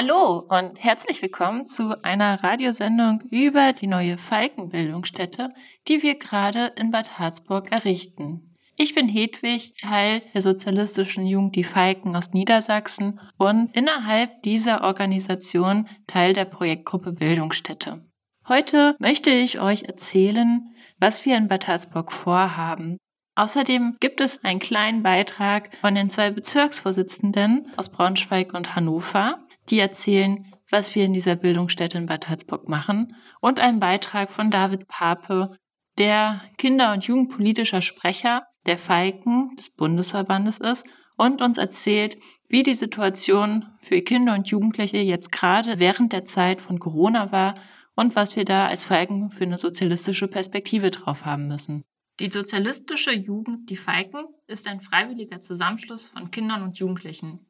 Hallo und herzlich willkommen zu einer Radiosendung über die neue Falkenbildungsstätte, die wir gerade in Bad Harzburg errichten. Ich bin Hedwig, Teil der sozialistischen Jugend Die Falken aus Niedersachsen und innerhalb dieser Organisation Teil der Projektgruppe Bildungsstätte. Heute möchte ich euch erzählen, was wir in Bad Harzburg vorhaben. Außerdem gibt es einen kleinen Beitrag von den zwei Bezirksvorsitzenden aus Braunschweig und Hannover, die erzählen, was wir in dieser Bildungsstätte in Bad Harzburg machen und einen Beitrag von David Pape, der Kinder- und Jugendpolitischer Sprecher der Falken des Bundesverbandes ist und uns erzählt, wie die Situation für Kinder und Jugendliche jetzt gerade während der Zeit von Corona war und was wir da als Falken für eine sozialistische Perspektive drauf haben müssen. Die sozialistische Jugend Die Falken ist ein freiwilliger Zusammenschluss von Kindern und Jugendlichen.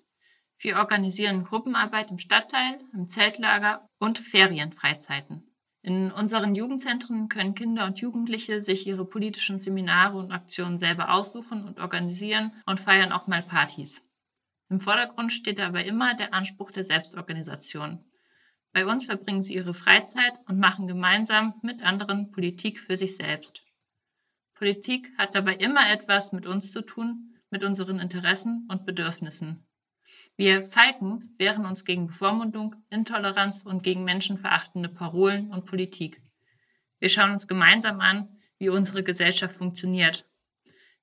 Wir organisieren Gruppenarbeit im Stadtteil, im Zeltlager und Ferienfreizeiten. In unseren Jugendzentren können Kinder und Jugendliche sich ihre politischen Seminare und Aktionen selber aussuchen und organisieren und feiern auch mal Partys. Im Vordergrund steht dabei immer der Anspruch der Selbstorganisation. Bei uns verbringen sie ihre Freizeit und machen gemeinsam mit anderen Politik für sich selbst. Politik hat dabei immer etwas mit uns zu tun, mit unseren Interessen und Bedürfnissen. Wir Falken wehren uns gegen Bevormundung, Intoleranz und gegen menschenverachtende Parolen und Politik. Wir schauen uns gemeinsam an, wie unsere Gesellschaft funktioniert.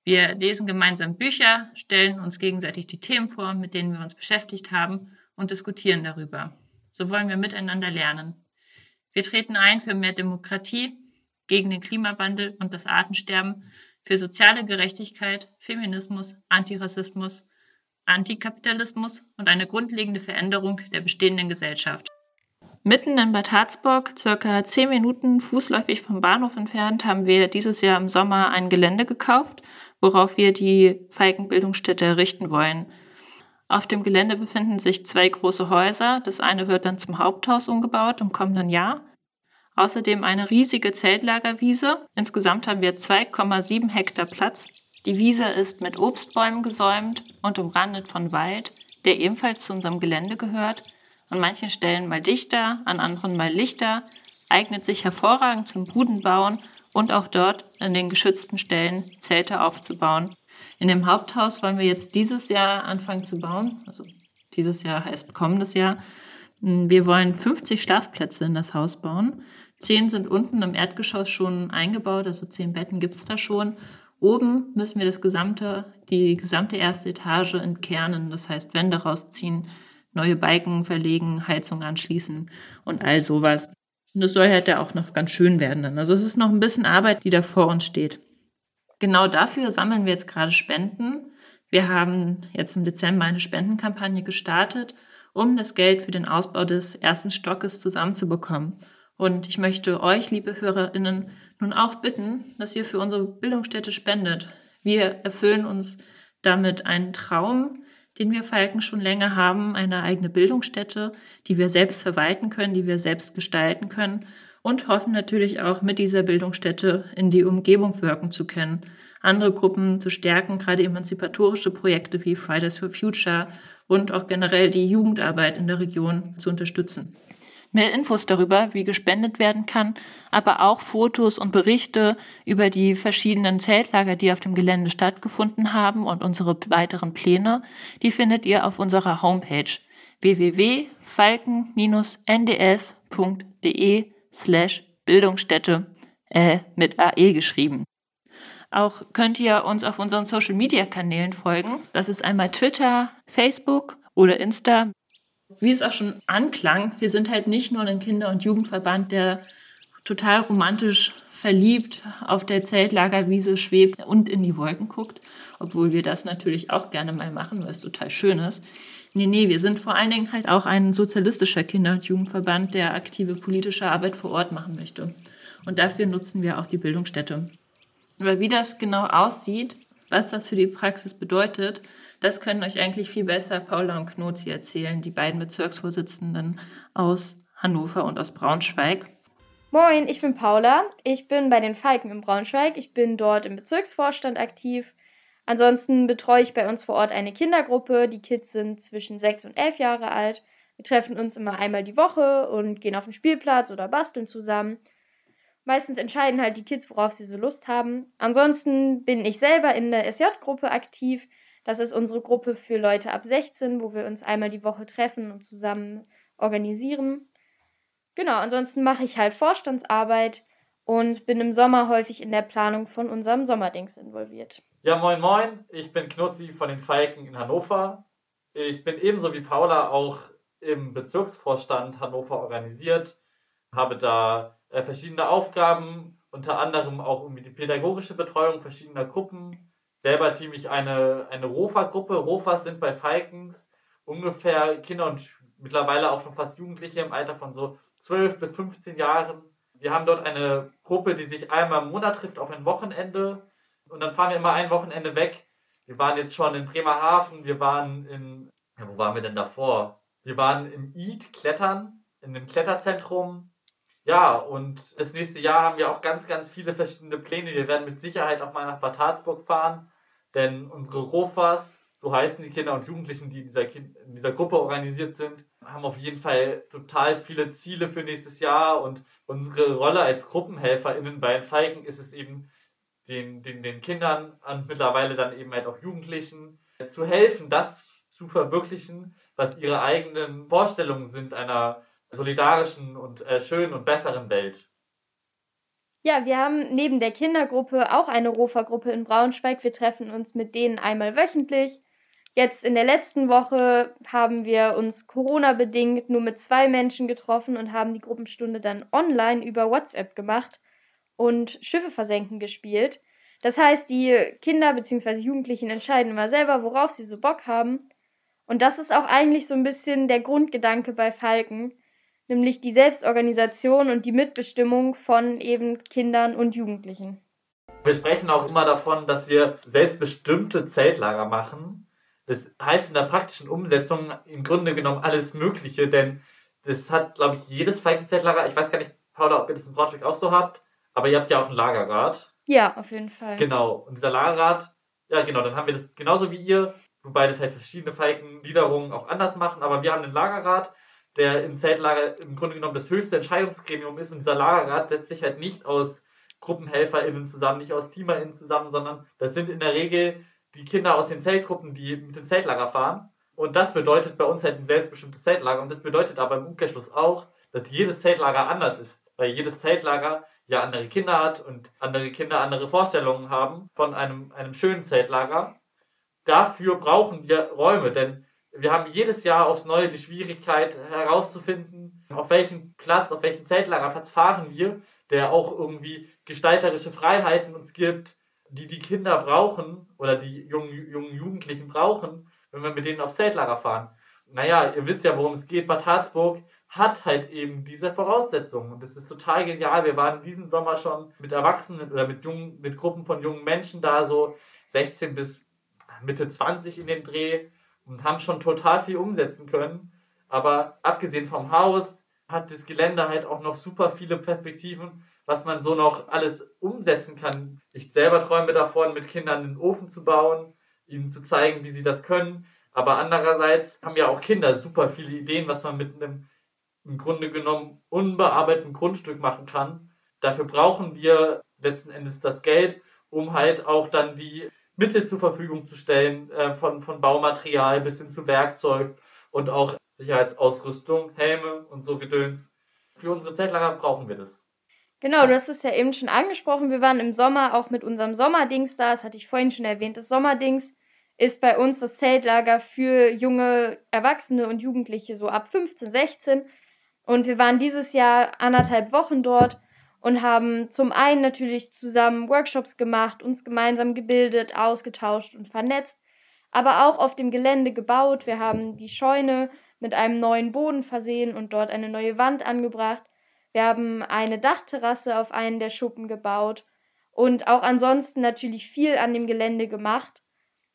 Wir lesen gemeinsam Bücher, stellen uns gegenseitig die Themen vor, mit denen wir uns beschäftigt haben und diskutieren darüber. So wollen wir miteinander lernen. Wir treten ein für mehr Demokratie, gegen den Klimawandel und das Artensterben, für soziale Gerechtigkeit, Feminismus, Antirassismus Antikapitalismus und eine grundlegende Veränderung der bestehenden Gesellschaft. Mitten in Bad Harzburg, circa zehn Minuten fußläufig vom Bahnhof entfernt, haben wir dieses Jahr im Sommer ein Gelände gekauft, worauf wir die Falkenbildungsstätte errichten wollen. Auf dem Gelände befinden sich zwei große Häuser. Das eine wird dann zum Haupthaus umgebaut im kommenden Jahr. Außerdem eine riesige Zeltlagerwiese. Insgesamt haben wir 2,7 Hektar Platz die Wiese ist mit Obstbäumen gesäumt und umrandet von Wald, der ebenfalls zu unserem Gelände gehört, an manchen Stellen mal dichter, an anderen mal lichter, eignet sich hervorragend zum Budenbauen und auch dort an den geschützten Stellen Zelte aufzubauen. In dem Haupthaus wollen wir jetzt dieses Jahr anfangen zu bauen. Also dieses Jahr heißt kommendes Jahr. Wir wollen 50 Schlafplätze in das Haus bauen. Zehn sind unten im Erdgeschoss schon eingebaut, also zehn Betten gibt's da schon. Oben müssen wir das gesamte, die gesamte erste Etage entkernen, das heißt Wände rausziehen, neue Balken verlegen, Heizung anschließen und all sowas. Und es soll halt ja auch noch ganz schön werden dann. Also es ist noch ein bisschen Arbeit, die da vor uns steht. Genau dafür sammeln wir jetzt gerade Spenden. Wir haben jetzt im Dezember eine Spendenkampagne gestartet, um das Geld für den Ausbau des ersten Stockes zusammenzubekommen. Und ich möchte euch, liebe HörerInnen, nun auch bitten, dass ihr für unsere Bildungsstätte spendet. Wir erfüllen uns damit einen Traum, den wir Falken schon länger haben, eine eigene Bildungsstätte, die wir selbst verwalten können, die wir selbst gestalten können und hoffen natürlich auch mit dieser Bildungsstätte in die Umgebung wirken zu können, andere Gruppen zu stärken, gerade emanzipatorische Projekte wie Fridays for Future und auch generell die Jugendarbeit in der Region zu unterstützen. Mehr Infos darüber, wie gespendet werden kann, aber auch Fotos und Berichte über die verschiedenen Zeltlager, die auf dem Gelände stattgefunden haben und unsere weiteren Pläne, die findet ihr auf unserer Homepage www.falken-nds.de slash Bildungsstätte äh, mit AE geschrieben. Auch könnt ihr uns auf unseren Social Media Kanälen folgen. Das ist einmal Twitter, Facebook oder Insta wie es auch schon anklang, wir sind halt nicht nur ein Kinder- und Jugendverband, der total romantisch verliebt auf der Zeltlagerwiese schwebt und in die Wolken guckt, obwohl wir das natürlich auch gerne mal machen, weil es total schön ist. Nee, nee, wir sind vor allen Dingen halt auch ein sozialistischer Kinder- und Jugendverband, der aktive politische Arbeit vor Ort machen möchte. Und dafür nutzen wir auch die Bildungsstätte. Aber wie das genau aussieht, was das für die Praxis bedeutet, das können euch eigentlich viel besser Paula und Knozi erzählen, die beiden Bezirksvorsitzenden aus Hannover und aus Braunschweig. Moin, ich bin Paula. Ich bin bei den Falken in Braunschweig. Ich bin dort im Bezirksvorstand aktiv. Ansonsten betreue ich bei uns vor Ort eine Kindergruppe. Die Kids sind zwischen sechs und elf Jahre alt. Wir treffen uns immer einmal die Woche und gehen auf den Spielplatz oder basteln zusammen. Meistens entscheiden halt die Kids, worauf sie so Lust haben. Ansonsten bin ich selber in der SJ-Gruppe aktiv. Das ist unsere Gruppe für Leute ab 16, wo wir uns einmal die Woche treffen und zusammen organisieren. Genau, ansonsten mache ich halt Vorstandsarbeit und bin im Sommer häufig in der Planung von unserem Sommerdings involviert. Ja, moin moin, ich bin Knutzi von den Falken in Hannover. Ich bin ebenso wie Paula auch im Bezirksvorstand Hannover organisiert, habe da äh, verschiedene Aufgaben, unter anderem auch irgendwie die pädagogische Betreuung verschiedener Gruppen. Selber team ich eine, eine ROFA-Gruppe. ROFAs sind bei Falkens ungefähr Kinder und mittlerweile auch schon fast Jugendliche im Alter von so 12 bis 15 Jahren. Wir haben dort eine Gruppe, die sich einmal im Monat trifft auf ein Wochenende. Und dann fahren wir immer ein Wochenende weg. Wir waren jetzt schon in Bremerhaven, wir waren in, ja, wo waren wir denn davor? Wir waren im EAT klettern, in dem Kletterzentrum. Ja, und das nächste Jahr haben wir auch ganz, ganz viele verschiedene Pläne. Wir werden mit Sicherheit auch mal nach Bad Harzburg fahren, denn unsere Rofas, so heißen die Kinder und Jugendlichen, die in dieser, kind in dieser Gruppe organisiert sind, haben auf jeden Fall total viele Ziele für nächstes Jahr. Und unsere Rolle als GruppenhelferInnen bei den Falken ist es eben, den, den, den Kindern und mittlerweile dann eben halt auch Jugendlichen zu helfen, das zu verwirklichen, was ihre eigenen Vorstellungen sind einer solidarischen und äh, schönen und besseren Welt. Ja, wir haben neben der Kindergruppe auch eine Rofa-Gruppe in Braunschweig. Wir treffen uns mit denen einmal wöchentlich. Jetzt in der letzten Woche haben wir uns Corona-bedingt nur mit zwei Menschen getroffen und haben die Gruppenstunde dann online über WhatsApp gemacht und Schiffe versenken gespielt. Das heißt, die Kinder bzw. Jugendlichen entscheiden immer selber, worauf sie so Bock haben. Und das ist auch eigentlich so ein bisschen der Grundgedanke bei Falken, nämlich die Selbstorganisation und die Mitbestimmung von eben Kindern und Jugendlichen. Wir sprechen auch immer davon, dass wir selbstbestimmte Zeltlager machen. Das heißt in der praktischen Umsetzung im Grunde genommen alles Mögliche, denn das hat, glaube ich, jedes Falkenzeltlager, ich weiß gar nicht, Paula, ob ihr das in Braunschweig auch so habt, aber ihr habt ja auch ein Lagerrad. Ja, auf jeden Fall. Genau. Und dieser Lagerrad, ja genau, dann haben wir das genauso wie ihr, wobei das halt verschiedene Falkengliederungen auch anders machen, aber wir haben ein Lagerrad, der im Zeltlager im Grunde genommen das höchste Entscheidungsgremium ist und dieser Lagerrat setzt sich halt nicht aus GruppenhelferInnen zusammen, nicht aus TeamerInnen zusammen, sondern das sind in der Regel die Kinder aus den Zeltgruppen, die mit dem Zeltlager fahren. Und das bedeutet bei uns halt ein selbstbestimmtes Zeltlager. Und das bedeutet aber im Umkehrschluss auch, dass jedes Zeltlager anders ist. Weil jedes Zeltlager ja andere Kinder hat und andere Kinder andere Vorstellungen haben von einem, einem schönen Zeltlager. Dafür brauchen wir Räume, denn wir haben jedes Jahr aufs Neue die Schwierigkeit herauszufinden, auf welchen Platz, auf welchen Zeltlagerplatz fahren wir, der auch irgendwie gestalterische Freiheiten uns gibt, die die Kinder brauchen oder die jungen, jungen Jugendlichen brauchen, wenn wir mit denen aufs Zeltlager fahren. Naja, ihr wisst ja, worum es geht. Bad Harzburg hat halt eben diese Voraussetzungen. Und das ist total genial. Wir waren diesen Sommer schon mit Erwachsenen oder mit, jungen, mit Gruppen von jungen Menschen da, so 16 bis Mitte 20 in dem Dreh und haben schon total viel umsetzen können. Aber abgesehen vom Haus hat das Gelände halt auch noch super viele Perspektiven, was man so noch alles umsetzen kann. Ich selber träume davon, mit Kindern einen Ofen zu bauen, ihnen zu zeigen, wie sie das können. Aber andererseits haben ja auch Kinder super viele Ideen, was man mit einem im Grunde genommen unbearbeiteten Grundstück machen kann. Dafür brauchen wir letzten Endes das Geld, um halt auch dann die Mittel zur Verfügung zu stellen, äh, von, von Baumaterial bis hin zu Werkzeug und auch Sicherheitsausrüstung, Helme und so Gedöns. Für unsere Zeltlager brauchen wir das. Genau, du hast es ja eben schon angesprochen. Wir waren im Sommer auch mit unserem Sommerdings da. Das hatte ich vorhin schon erwähnt. Das Sommerdings ist bei uns das Zeltlager für junge Erwachsene und Jugendliche so ab 15, 16. Und wir waren dieses Jahr anderthalb Wochen dort und haben zum einen natürlich zusammen Workshops gemacht, uns gemeinsam gebildet, ausgetauscht und vernetzt, aber auch auf dem Gelände gebaut. Wir haben die Scheune mit einem neuen Boden versehen und dort eine neue Wand angebracht. Wir haben eine Dachterrasse auf einen der Schuppen gebaut und auch ansonsten natürlich viel an dem Gelände gemacht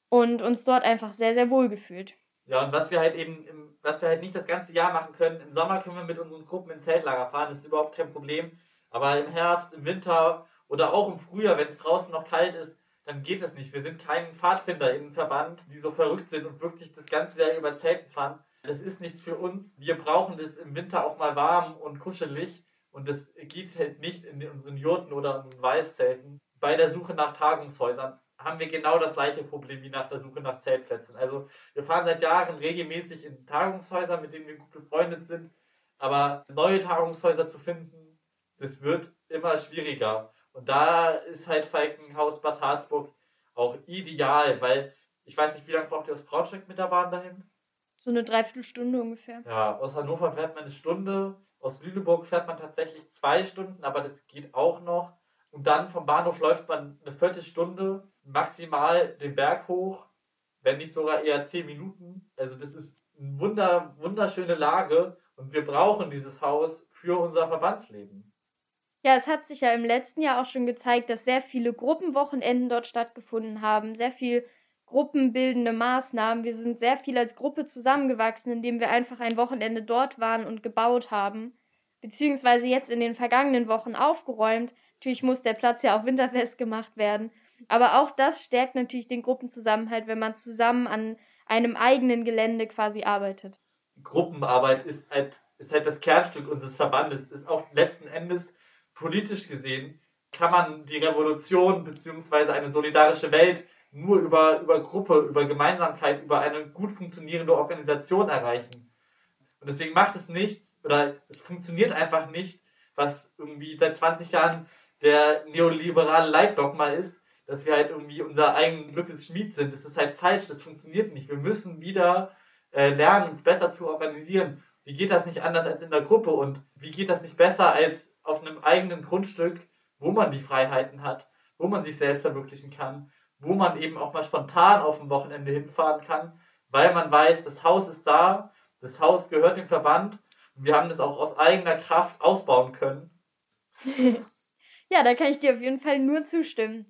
und uns dort einfach sehr, sehr wohl gefühlt. Ja, und was wir halt eben, was wir halt nicht das ganze Jahr machen können, im Sommer können wir mit unseren Gruppen ins Zeltlager fahren, das ist überhaupt kein Problem. Aber im Herbst, im Winter oder auch im Frühjahr, wenn es draußen noch kalt ist, dann geht es nicht. Wir sind kein Pfadfinder im Verband, die so verrückt sind und wirklich das ganze Jahr über Zelten fahren. das ist nichts für uns. Wir brauchen es im Winter auch mal warm und kuschelig. Und das geht halt nicht in unseren Jurten oder unseren Weißzelten. Bei der Suche nach Tagungshäusern haben wir genau das gleiche Problem wie nach der Suche nach Zeltplätzen. Also wir fahren seit Jahren regelmäßig in Tagungshäuser, mit denen wir gut befreundet sind. Aber neue Tagungshäuser zu finden, das wird immer schwieriger. Und da ist halt Falkenhaus Bad Harzburg auch ideal, weil ich weiß nicht, wie lange braucht ihr aus Braunschweig mit der Bahn dahin? So eine Dreiviertelstunde ungefähr. Ja, aus Hannover fährt man eine Stunde, aus Lüneburg fährt man tatsächlich zwei Stunden, aber das geht auch noch. Und dann vom Bahnhof läuft man eine Viertelstunde maximal den Berg hoch, wenn nicht sogar eher zehn Minuten. Also das ist eine wunder, wunderschöne Lage und wir brauchen dieses Haus für unser Verbandsleben. Ja, es hat sich ja im letzten Jahr auch schon gezeigt, dass sehr viele Gruppenwochenenden dort stattgefunden haben, sehr viel gruppenbildende Maßnahmen. Wir sind sehr viel als Gruppe zusammengewachsen, indem wir einfach ein Wochenende dort waren und gebaut haben, beziehungsweise jetzt in den vergangenen Wochen aufgeräumt. Natürlich muss der Platz ja auch winterfest gemacht werden, aber auch das stärkt natürlich den Gruppenzusammenhalt, wenn man zusammen an einem eigenen Gelände quasi arbeitet. Gruppenarbeit ist halt, ist halt das Kernstück unseres Verbandes, ist auch letzten Endes politisch gesehen, kann man die Revolution bzw. eine solidarische Welt nur über, über Gruppe, über Gemeinsamkeit, über eine gut funktionierende Organisation erreichen. Und deswegen macht es nichts, oder es funktioniert einfach nicht, was irgendwie seit 20 Jahren der neoliberale Leitdogma ist, dass wir halt irgendwie unser eigenes Glückes Schmied sind. Das ist halt falsch, das funktioniert nicht. Wir müssen wieder äh, lernen, uns besser zu organisieren. Wie geht das nicht anders als in der Gruppe und wie geht das nicht besser als auf einem eigenen Grundstück, wo man die Freiheiten hat, wo man sich selbst verwirklichen kann, wo man eben auch mal spontan auf ein Wochenende hinfahren kann, weil man weiß, das Haus ist da, das Haus gehört dem Verband und wir haben das auch aus eigener Kraft ausbauen können. ja, da kann ich dir auf jeden Fall nur zustimmen.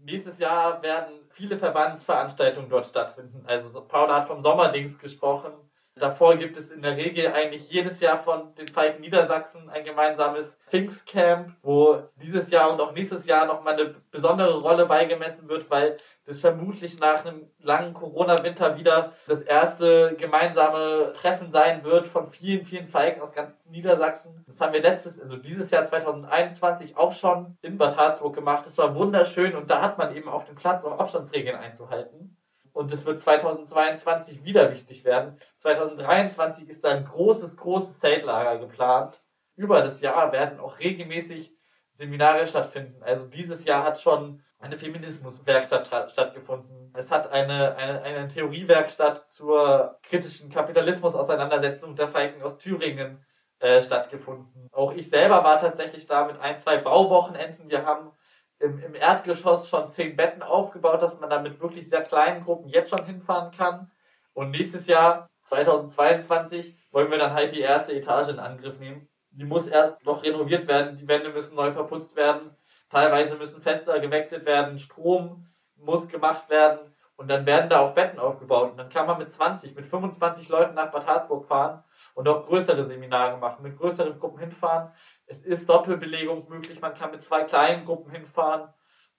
Nächstes Jahr werden viele Verbandsveranstaltungsveranstaltungen dort stattfinden. Also Paula hat vom Sommerdings gesprochen. Davor gibt es in der Regel eigentlich jedes Jahr von den Falken Niedersachsen ein gemeinsames Pfingstcamp, wo dieses Jahr und auch nächstes Jahr nochmal eine besondere Rolle beigemessen wird, weil das vermutlich nach einem langen Corona-Winter wieder das erste gemeinsame Treffen sein wird von vielen, vielen Falken aus ganz Niedersachsen. Das haben wir letztes, also dieses Jahr 2021 auch schon in Bad Harzburg gemacht. Das war wunderschön und da hat man eben auch den Platz, um Abstandsregeln einzuhalten. Und es wird 2022 wieder wichtig werden. 2023 ist ein großes, großes Zeltlager geplant. Über das Jahr werden auch regelmäßig Seminare stattfinden. Also dieses Jahr hat schon eine Feminismuswerkstatt stattgefunden. Es hat eine, eine, eine Theoriewerkstatt zur kritischen Kapitalismus-Auseinandersetzung der Falken aus Thüringen äh, stattgefunden. Auch ich selber war tatsächlich da mit ein, zwei Bauwochenenden. Wir haben im, im Erdgeschoss schon zehn Betten aufgebaut, dass man da mit wirklich sehr kleinen Gruppen jetzt schon hinfahren kann. Und nächstes Jahr, 2022, wollen wir dann halt die erste Etage in Angriff nehmen. Die muss erst noch renoviert werden, die Wände müssen neu verputzt werden, teilweise müssen Fenster gewechselt werden, Strom muss gemacht werden und dann werden da auch Betten aufgebaut. Und dann kann man mit 20, mit 25 Leuten nach Bad Harzburg fahren und auch größere Seminare machen, mit größeren Gruppen hinfahren. Es ist Doppelbelegung möglich, man kann mit zwei kleinen Gruppen hinfahren.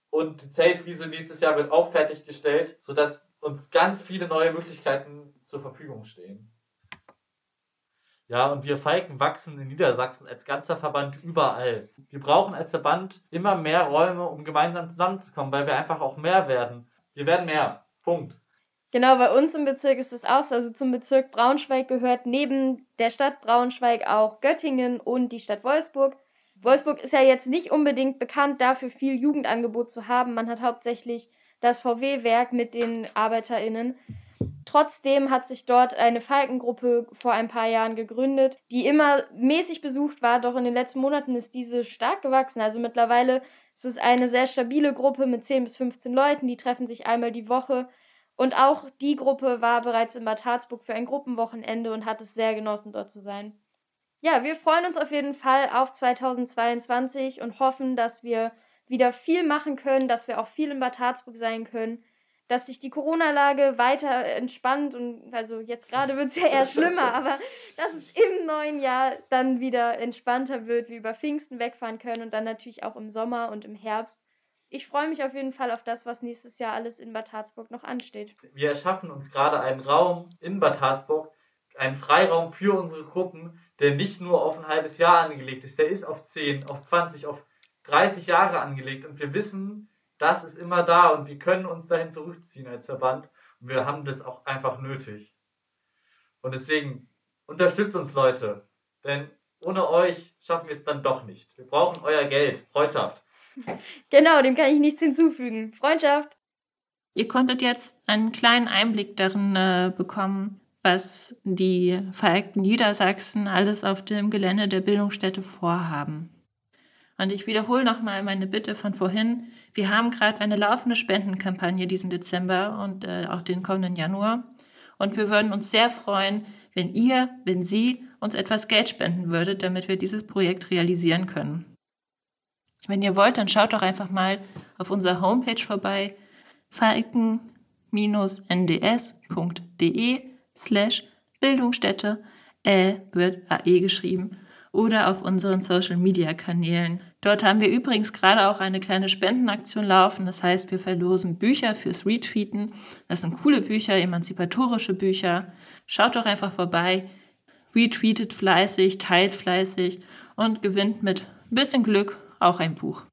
Und die Zeltwiese nächstes Jahr wird auch fertiggestellt, sodass uns ganz viele neue Möglichkeiten zur Verfügung stehen. Ja, und wir Falken wachsen in Niedersachsen als ganzer Verband überall. Wir brauchen als Verband immer mehr Räume, um gemeinsam zusammenzukommen, weil wir einfach auch mehr werden. Wir werden mehr. Punkt. Genau, bei uns im Bezirk ist es auch so. Also zum Bezirk Braunschweig gehört neben der Stadt Braunschweig auch Göttingen und die Stadt Wolfsburg. Wolfsburg ist ja jetzt nicht unbedingt bekannt dafür, viel Jugendangebot zu haben. Man hat hauptsächlich das VW-Werk mit den ArbeiterInnen. Trotzdem hat sich dort eine Falkengruppe vor ein paar Jahren gegründet, die immer mäßig besucht war, doch in den letzten Monaten ist diese stark gewachsen. Also mittlerweile ist es eine sehr stabile Gruppe mit 10 bis 15 Leuten, die treffen sich einmal die Woche und auch die Gruppe war bereits in Bad Harzburg für ein Gruppenwochenende und hat es sehr genossen, dort zu sein. Ja, wir freuen uns auf jeden Fall auf 2022 und hoffen, dass wir wieder viel machen können, dass wir auch viel in Bad Harzburg sein können, dass sich die Corona-Lage weiter entspannt und also jetzt gerade wird es ja eher schlimmer, aber dass es im neuen Jahr dann wieder entspannter wird, wir über Pfingsten wegfahren können und dann natürlich auch im Sommer und im Herbst. Ich freue mich auf jeden Fall auf das, was nächstes Jahr alles in Bad Harzburg noch ansteht. Wir erschaffen uns gerade einen Raum in Bad Harzburg, einen Freiraum für unsere Gruppen, der nicht nur auf ein halbes Jahr angelegt ist, der ist auf 10, auf 20, auf 30 Jahre angelegt und wir wissen, das ist immer da und wir können uns dahin zurückziehen als Verband und wir haben das auch einfach nötig. Und deswegen unterstützt uns Leute, denn ohne euch schaffen wir es dann doch nicht. Wir brauchen euer Geld, Freundschaft. Genau, dem kann ich nichts hinzufügen. Freundschaft. Ihr konntet jetzt einen kleinen Einblick darin äh, bekommen, was die Vereinigten Niedersachsen alles auf dem Gelände der Bildungsstätte vorhaben. Und ich wiederhole nochmal meine Bitte von vorhin. Wir haben gerade eine laufende Spendenkampagne diesen Dezember und äh, auch den kommenden Januar. Und wir würden uns sehr freuen, wenn ihr, wenn Sie uns etwas Geld spenden würdet, damit wir dieses Projekt realisieren können. Wenn ihr wollt, dann schaut doch einfach mal auf unserer Homepage vorbei, falken-nds.de slash Bildungsstätte, Ä wird AE geschrieben oder auf unseren Social-Media-Kanälen. Dort haben wir übrigens gerade auch eine kleine Spendenaktion laufen. Das heißt, wir verlosen Bücher fürs Retweeten. Das sind coole Bücher, emanzipatorische Bücher. Schaut doch einfach vorbei, retweetet fleißig, teilt fleißig und gewinnt mit ein bisschen Glück auch ein Buch.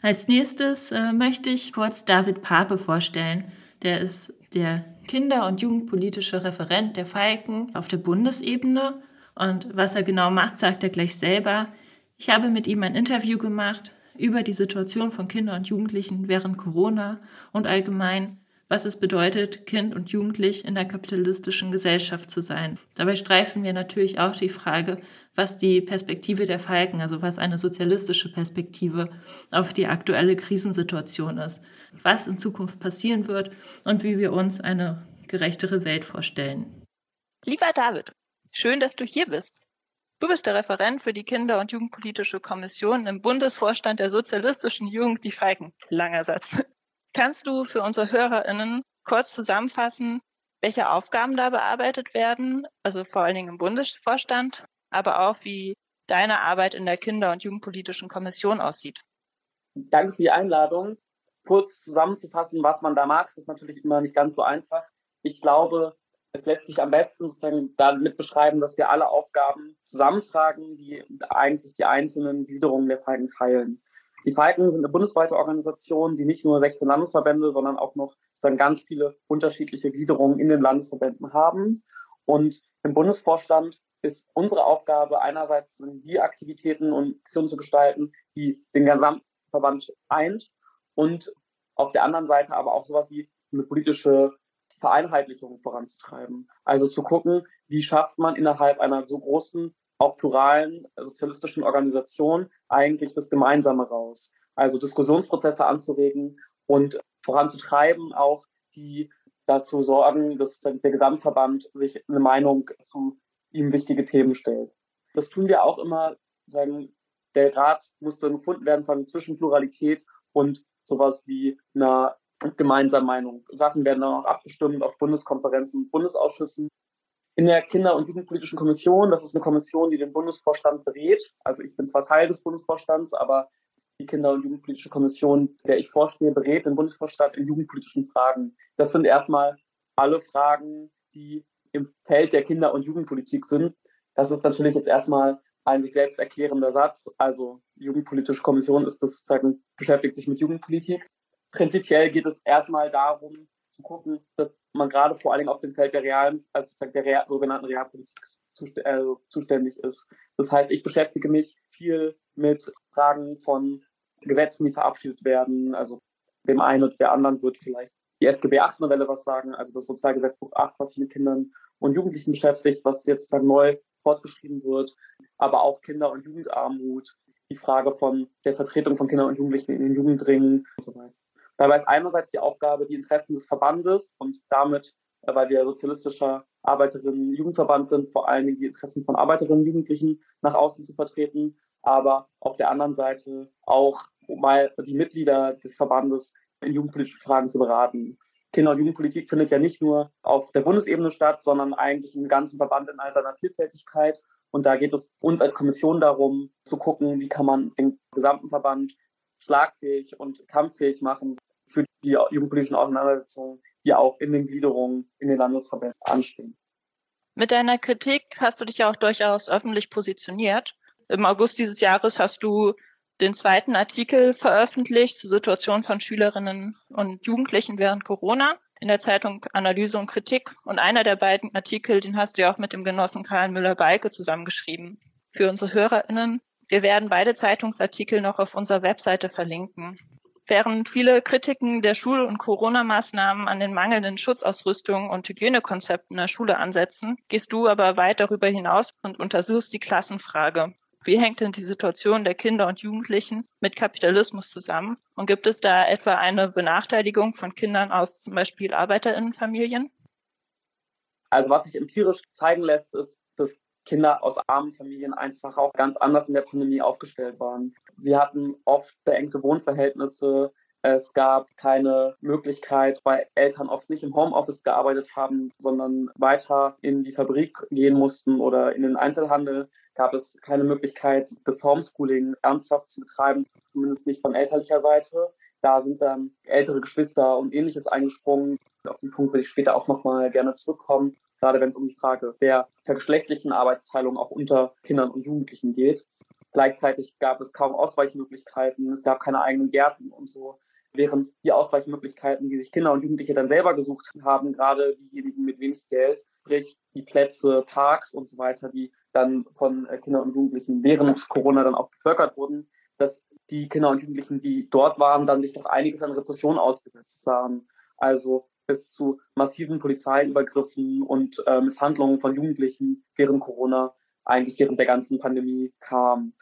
Als nächstes äh, möchte ich kurz David Pape vorstellen. Der ist der Kinder- und Jugendpolitische Referent der Falken auf der Bundesebene und was er genau macht, sagt er gleich selber. Ich habe mit ihm ein Interview gemacht über die Situation von Kindern und Jugendlichen während Corona und allgemein, was es bedeutet, Kind und Jugendlich in der kapitalistischen Gesellschaft zu sein. Dabei streifen wir natürlich auch die Frage, was die Perspektive der Falken, also was eine sozialistische Perspektive auf die aktuelle Krisensituation ist, was in Zukunft passieren wird und wie wir uns eine gerechtere Welt vorstellen. Lieber David, Schön, dass du hier bist. Du bist der Referent für die Kinder- und Jugendpolitische Kommission im Bundesvorstand der Sozialistischen Jugend Die Falken. Langer Satz. Kannst du für unsere HörerInnen kurz zusammenfassen, welche Aufgaben da bearbeitet werden, also vor allen Dingen im Bundesvorstand, aber auch wie deine Arbeit in der Kinder- und Jugendpolitischen Kommission aussieht? Danke für die Einladung. Kurz zusammenzufassen, was man da macht, ist natürlich immer nicht ganz so einfach. Ich glaube, es lässt sich am besten sozusagen damit beschreiben, dass wir alle Aufgaben zusammentragen, die eigentlich die einzelnen Gliederungen der Falken teilen. Die Falken sind eine bundesweite Organisation, die nicht nur 16 Landesverbände, sondern auch noch sozusagen ganz viele unterschiedliche Gliederungen in den Landesverbänden haben. Und im Bundesvorstand ist unsere Aufgabe einerseits die Aktivitäten und Aktionen zu gestalten, die den gesamten Verband eint und auf der anderen Seite aber auch sowas wie eine politische Vereinheitlichung voranzutreiben. Also zu gucken, wie schafft man innerhalb einer so großen, auch pluralen sozialistischen Organisation eigentlich das Gemeinsame raus. Also Diskussionsprozesse anzuregen und voranzutreiben, auch die dazu sorgen, dass der Gesamtverband sich eine Meinung zu ihm wichtige Themen stellt. Das tun wir auch immer, sagen, der Grad muss dann gefunden werden sagen, zwischen Pluralität und sowas wie einer gemeinsame Meinung. Sachen werden dann auch abgestimmt auf Bundeskonferenzen, Bundesausschüssen. In der Kinder- und Jugendpolitischen Kommission, das ist eine Kommission, die den Bundesvorstand berät. Also ich bin zwar Teil des Bundesvorstands, aber die Kinder- und Jugendpolitische Kommission, der ich vorstehe, berät den Bundesvorstand in jugendpolitischen Fragen. Das sind erstmal alle Fragen, die im Feld der Kinder- und Jugendpolitik sind. Das ist natürlich jetzt erstmal ein sich selbst erklärender Satz. Also Jugendpolitische Kommission ist das sozusagen, beschäftigt sich mit Jugendpolitik prinzipiell geht es erstmal darum, zu gucken, dass man gerade vor allen Dingen auf dem Feld der realen, also der Real, sogenannten Realpolitik äh, zuständig ist. Das heißt, ich beschäftige mich viel mit Fragen von Gesetzen, die verabschiedet werden. Also dem einen und der anderen wird vielleicht die SGB 8 Novelle was sagen, also das Sozialgesetzbuch 8, was sich mit Kindern und Jugendlichen beschäftigt, was jetzt sozusagen neu fortgeschrieben wird, aber auch Kinder- und Jugendarmut, die Frage von der Vertretung von Kindern und Jugendlichen in den Jugendringen und so weiter. Dabei ist einerseits die Aufgabe, die Interessen des Verbandes und damit, äh, weil wir sozialistischer Arbeiterinnen Jugendverband sind, vor allen Dingen die Interessen von Arbeiterinnen und Jugendlichen nach außen zu vertreten, aber auf der anderen Seite auch mal die Mitglieder des Verbandes in jugendpolitischen Fragen zu beraten. Kinder- und Jugendpolitik findet ja nicht nur auf der Bundesebene statt, sondern eigentlich im ganzen Verband in all seiner Vielfältigkeit. Und da geht es uns als Kommission darum, zu gucken, wie kann man den gesamten Verband schlagfähig und kampffähig machen für die jugendpolitischen Auseinandersetzungen, die auch in den Gliederungen in den Landesverbänden anstehen. Mit deiner Kritik hast du dich ja auch durchaus öffentlich positioniert. Im August dieses Jahres hast du den zweiten Artikel veröffentlicht zur Situation von Schülerinnen und Jugendlichen während Corona in der Zeitung Analyse und Kritik. Und einer der beiden Artikel, den hast du ja auch mit dem Genossen Karl Müller-Balke zusammengeschrieben. Für unsere HörerInnen, wir werden beide Zeitungsartikel noch auf unserer Webseite verlinken. Während viele Kritiken der Schul- und Corona-Maßnahmen an den mangelnden Schutzausrüstungen und Hygienekonzepten der Schule ansetzen, gehst du aber weit darüber hinaus und untersuchst die Klassenfrage. Wie hängt denn die Situation der Kinder und Jugendlichen mit Kapitalismus zusammen? Und gibt es da etwa eine Benachteiligung von Kindern aus zum Beispiel Arbeiterinnenfamilien? Also was sich empirisch zeigen lässt, ist, dass Kinder aus armen Familien einfach auch ganz anders in der Pandemie aufgestellt waren. Sie hatten oft beengte Wohnverhältnisse, es gab keine Möglichkeit, weil Eltern oft nicht im Homeoffice gearbeitet haben, sondern weiter in die Fabrik gehen mussten oder in den Einzelhandel. Gab es keine Möglichkeit, das Homeschooling ernsthaft zu betreiben, zumindest nicht von elterlicher Seite. Da sind dann ältere Geschwister und ähnliches eingesprungen. Auf den Punkt will ich später auch nochmal gerne zurückkommen, gerade wenn es um die Frage der vergeschlechtlichen Arbeitsteilung auch unter Kindern und Jugendlichen geht. Gleichzeitig gab es kaum Ausweichmöglichkeiten, es gab keine eigenen Gärten und so. Während die Ausweichmöglichkeiten, die sich Kinder und Jugendliche dann selber gesucht haben, gerade diejenigen mit wenig Geld, sprich die Plätze, Parks und so weiter, die dann von äh, Kindern und Jugendlichen während Corona dann auch bevölkert wurden, dass die Kinder und Jugendlichen, die dort waren, dann sich doch einiges an Repression ausgesetzt sahen. Also bis zu massiven Polizeiübergriffen und äh, Misshandlungen von Jugendlichen während Corona eigentlich während der ganzen Pandemie kam.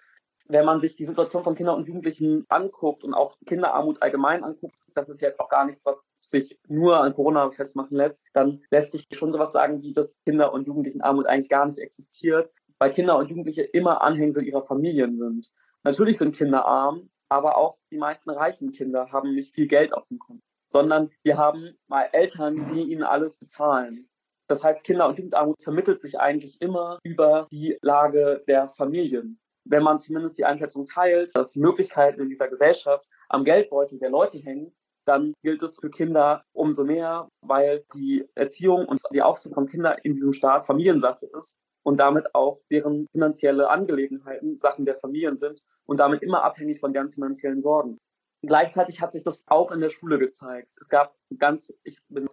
Wenn man sich die Situation von Kindern und Jugendlichen anguckt und auch Kinderarmut allgemein anguckt, das ist jetzt auch gar nichts, was sich nur an Corona festmachen lässt, dann lässt sich schon sowas sagen, wie dass Kinder- und Jugendlichenarmut eigentlich gar nicht existiert, weil Kinder und Jugendliche immer Anhängsel ihrer Familien sind. Natürlich sind Kinder arm, aber auch die meisten reichen Kinder haben nicht viel Geld auf dem Konto, sondern die haben mal Eltern, die ihnen alles bezahlen. Das heißt, Kinder- und Jugendarmut vermittelt sich eigentlich immer über die Lage der Familien. Wenn man zumindest die Einschätzung teilt, dass die Möglichkeiten in dieser Gesellschaft am Geldbeutel der Leute hängen, dann gilt es für Kinder umso mehr, weil die Erziehung und die Aufzucht von Kindern in diesem Staat Familiensache ist und damit auch deren finanzielle Angelegenheiten Sachen der Familien sind und damit immer abhängig von deren finanziellen Sorgen. Gleichzeitig hat sich das auch in der Schule gezeigt. Es gab ganz, ich bin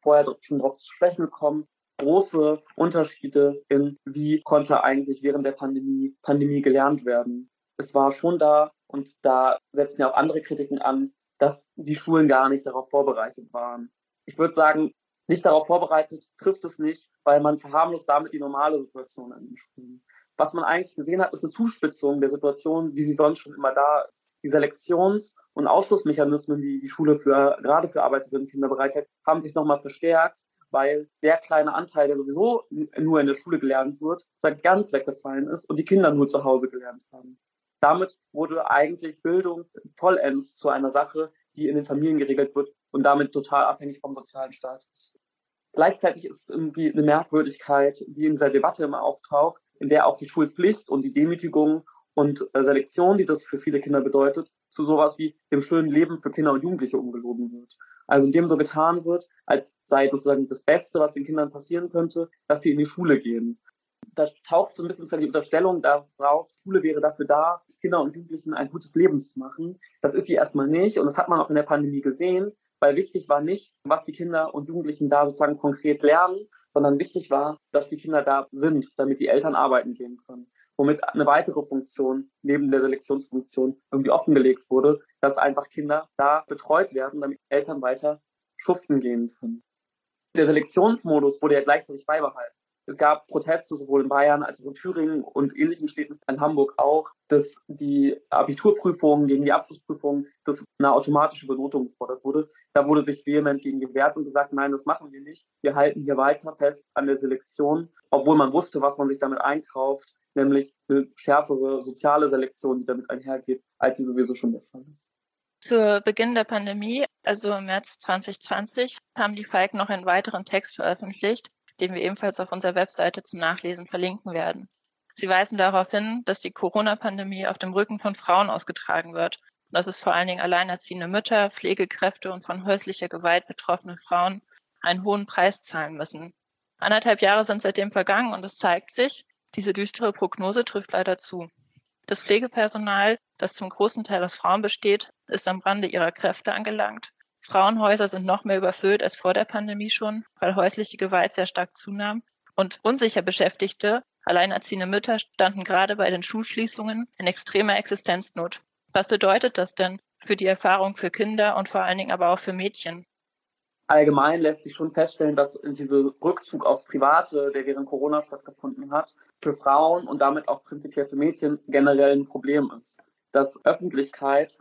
vorher schon darauf zu sprechen gekommen, große Unterschiede in, wie konnte eigentlich während der Pandemie, Pandemie gelernt werden. Es war schon da und da setzen ja auch andere Kritiken an, dass die Schulen gar nicht darauf vorbereitet waren. Ich würde sagen, nicht darauf vorbereitet trifft es nicht, weil man verharmlost damit die normale Situation an den Schulen. Was man eigentlich gesehen hat, ist eine Zuspitzung der Situation, wie sie sonst schon immer da ist die Selektions- und Ausschlussmechanismen, die die Schule für, gerade für Arbeiterinnen und Kinder bereithält, haben sich nochmal verstärkt, weil der kleine Anteil, der sowieso nur in der Schule gelernt wird, ganz weggefallen ist und die Kinder nur zu Hause gelernt haben. Damit wurde eigentlich Bildung vollends zu einer Sache, die in den Familien geregelt wird und damit total abhängig vom sozialen Status. Gleichzeitig ist es irgendwie eine Merkwürdigkeit, die in dieser Debatte immer auftaucht, in der auch die Schulpflicht und die Demütigung und äh, Selektion, die das für viele Kinder bedeutet, zu sowas wie dem schönen Leben für Kinder und Jugendliche umgelogen wird. Also indem so getan wird, als sei das sozusagen das Beste, was den Kindern passieren könnte, dass sie in die Schule gehen. Da taucht so ein bisschen die Unterstellung darauf, Schule wäre dafür da, Kinder und Jugendlichen ein gutes Leben zu machen. Das ist sie erstmal nicht und das hat man auch in der Pandemie gesehen, weil wichtig war nicht, was die Kinder und Jugendlichen da sozusagen konkret lernen, sondern wichtig war, dass die Kinder da sind, damit die Eltern arbeiten gehen können womit eine weitere Funktion neben der Selektionsfunktion irgendwie offengelegt wurde, dass einfach Kinder da betreut werden, damit Eltern weiter schuften gehen können. Der Selektionsmodus wurde ja gleichzeitig beibehalten. Es gab Proteste sowohl in Bayern als auch in Thüringen und ähnlichen Städten, in Hamburg auch, dass die Abiturprüfungen gegen die Abschlussprüfungen, dass eine automatische Benotung gefordert wurde. Da wurde sich vehement gegen gewehrt und gesagt, nein, das machen wir nicht. Wir halten hier weiter fest an der Selektion, obwohl man wusste, was man sich damit einkauft, nämlich eine schärfere soziale Selektion, die damit einhergeht, als sie sowieso schon der Fall ist. Zu Beginn der Pandemie, also im März 2020, haben die Falk noch einen weiteren Text veröffentlicht, den wir ebenfalls auf unserer Webseite zum Nachlesen verlinken werden. Sie weisen darauf hin, dass die Corona-Pandemie auf dem Rücken von Frauen ausgetragen wird dass es vor allen Dingen alleinerziehende Mütter, Pflegekräfte und von häuslicher Gewalt betroffene Frauen einen hohen Preis zahlen müssen. Anderthalb Jahre sind seitdem vergangen und es zeigt sich, diese düstere Prognose trifft leider zu. Das Pflegepersonal, das zum großen Teil aus Frauen besteht, ist am Rande ihrer Kräfte angelangt. Frauenhäuser sind noch mehr überfüllt als vor der Pandemie schon, weil häusliche Gewalt sehr stark zunahm. Und unsicher Beschäftigte, alleinerziehende Mütter standen gerade bei den Schulschließungen in extremer Existenznot. Was bedeutet das denn für die Erfahrung für Kinder und vor allen Dingen aber auch für Mädchen? allgemein lässt sich schon feststellen, dass dieser Rückzug aufs Private, der während Corona stattgefunden hat, für Frauen und damit auch prinzipiell für Mädchen generell ein Problem ist. Dass Öffentlichkeit,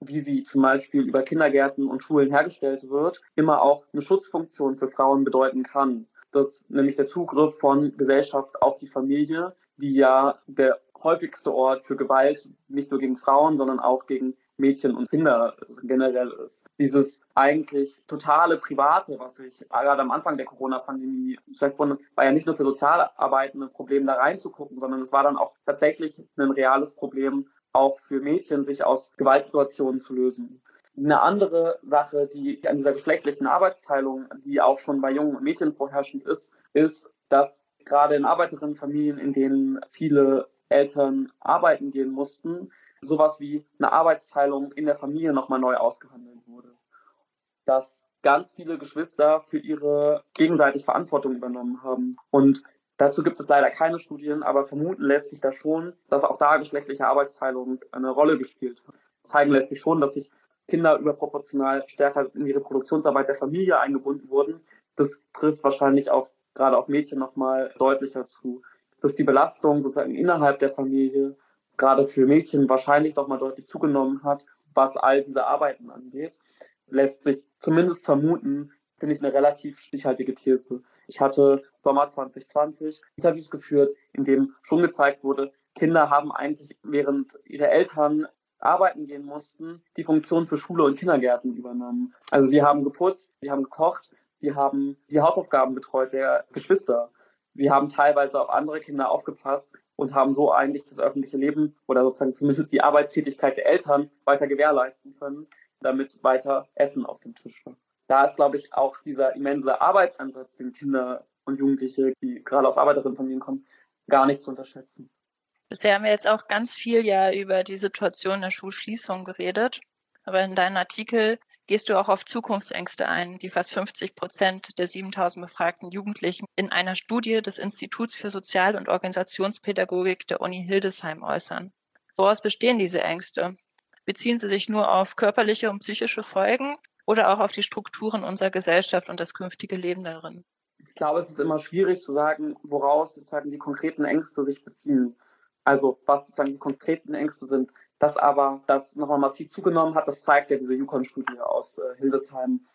wie sie zum Beispiel über Kindergärten und Schulen hergestellt wird, immer auch eine Schutzfunktion für Frauen bedeuten kann. Dass nämlich der Zugriff von Gesellschaft auf die Familie, die ja der häufigste Ort für Gewalt nicht nur gegen Frauen, sondern auch gegen Mädchen und Kinder generell ist. Dieses eigentlich totale Private, was ich gerade am Anfang der Corona-Pandemie stattgefunden war ja nicht nur für Sozialarbeiten ein Problem, da reinzugucken, sondern es war dann auch tatsächlich ein reales Problem, auch für Mädchen, sich aus Gewaltsituationen zu lösen. Eine andere Sache, die an dieser geschlechtlichen Arbeitsteilung, die auch schon bei jungen Mädchen vorherrschend ist, ist, dass gerade in Arbeiterinnenfamilien, in denen viele Eltern arbeiten gehen mussten, sowas wie eine Arbeitsteilung in der Familie nochmal neu ausgehandelt wurde. Dass ganz viele Geschwister für ihre gegenseitig Verantwortung übernommen haben. Und dazu gibt es leider keine Studien, aber vermuten lässt sich da schon, dass auch da geschlechtliche Arbeitsteilung eine Rolle gespielt hat. Zeigen lässt sich schon, dass sich Kinder überproportional stärker in die Reproduktionsarbeit der Familie eingebunden wurden. Das trifft wahrscheinlich auf, gerade auf Mädchen nochmal deutlicher zu. Dass die Belastung sozusagen innerhalb der Familie gerade für Mädchen wahrscheinlich doch mal deutlich zugenommen hat, was all diese Arbeiten angeht, lässt sich zumindest vermuten, finde ich eine relativ stichhaltige These. Ich hatte Sommer 2020 Interviews geführt, in denen schon gezeigt wurde, Kinder haben eigentlich, während ihre Eltern arbeiten gehen mussten, die Funktion für Schule und Kindergärten übernommen. Also sie haben geputzt, sie haben gekocht, sie haben die Hausaufgaben betreut der Geschwister. Sie haben teilweise auf andere Kinder aufgepasst und haben so eigentlich das öffentliche Leben oder sozusagen zumindest die Arbeitstätigkeit der Eltern weiter gewährleisten können, damit weiter Essen auf dem Tisch war. Da ist, glaube ich, auch dieser immense Arbeitsansatz, den Kinder und Jugendliche, die gerade aus Arbeiterinnenfamilien kommen, gar nicht zu unterschätzen. Bisher haben wir jetzt auch ganz viel ja über die Situation der Schulschließung geredet. Aber in deinem Artikel gehst du auch auf Zukunftsängste ein, die fast 50 Prozent der 7000 befragten Jugendlichen in einer Studie des Instituts für Sozial- und Organisationspädagogik der Uni Hildesheim äußern. Woraus bestehen diese Ängste? Beziehen sie sich nur auf körperliche und psychische Folgen oder auch auf die Strukturen unserer Gesellschaft und das künftige Leben darin? Ich glaube, es ist immer schwierig zu sagen, woraus sozusagen die konkreten Ängste sich beziehen. Also was sozusagen die konkreten Ängste sind. Dass aber das nochmal massiv zugenommen hat, das zeigt ja diese Yukon-Studie aus äh, Hildesheim.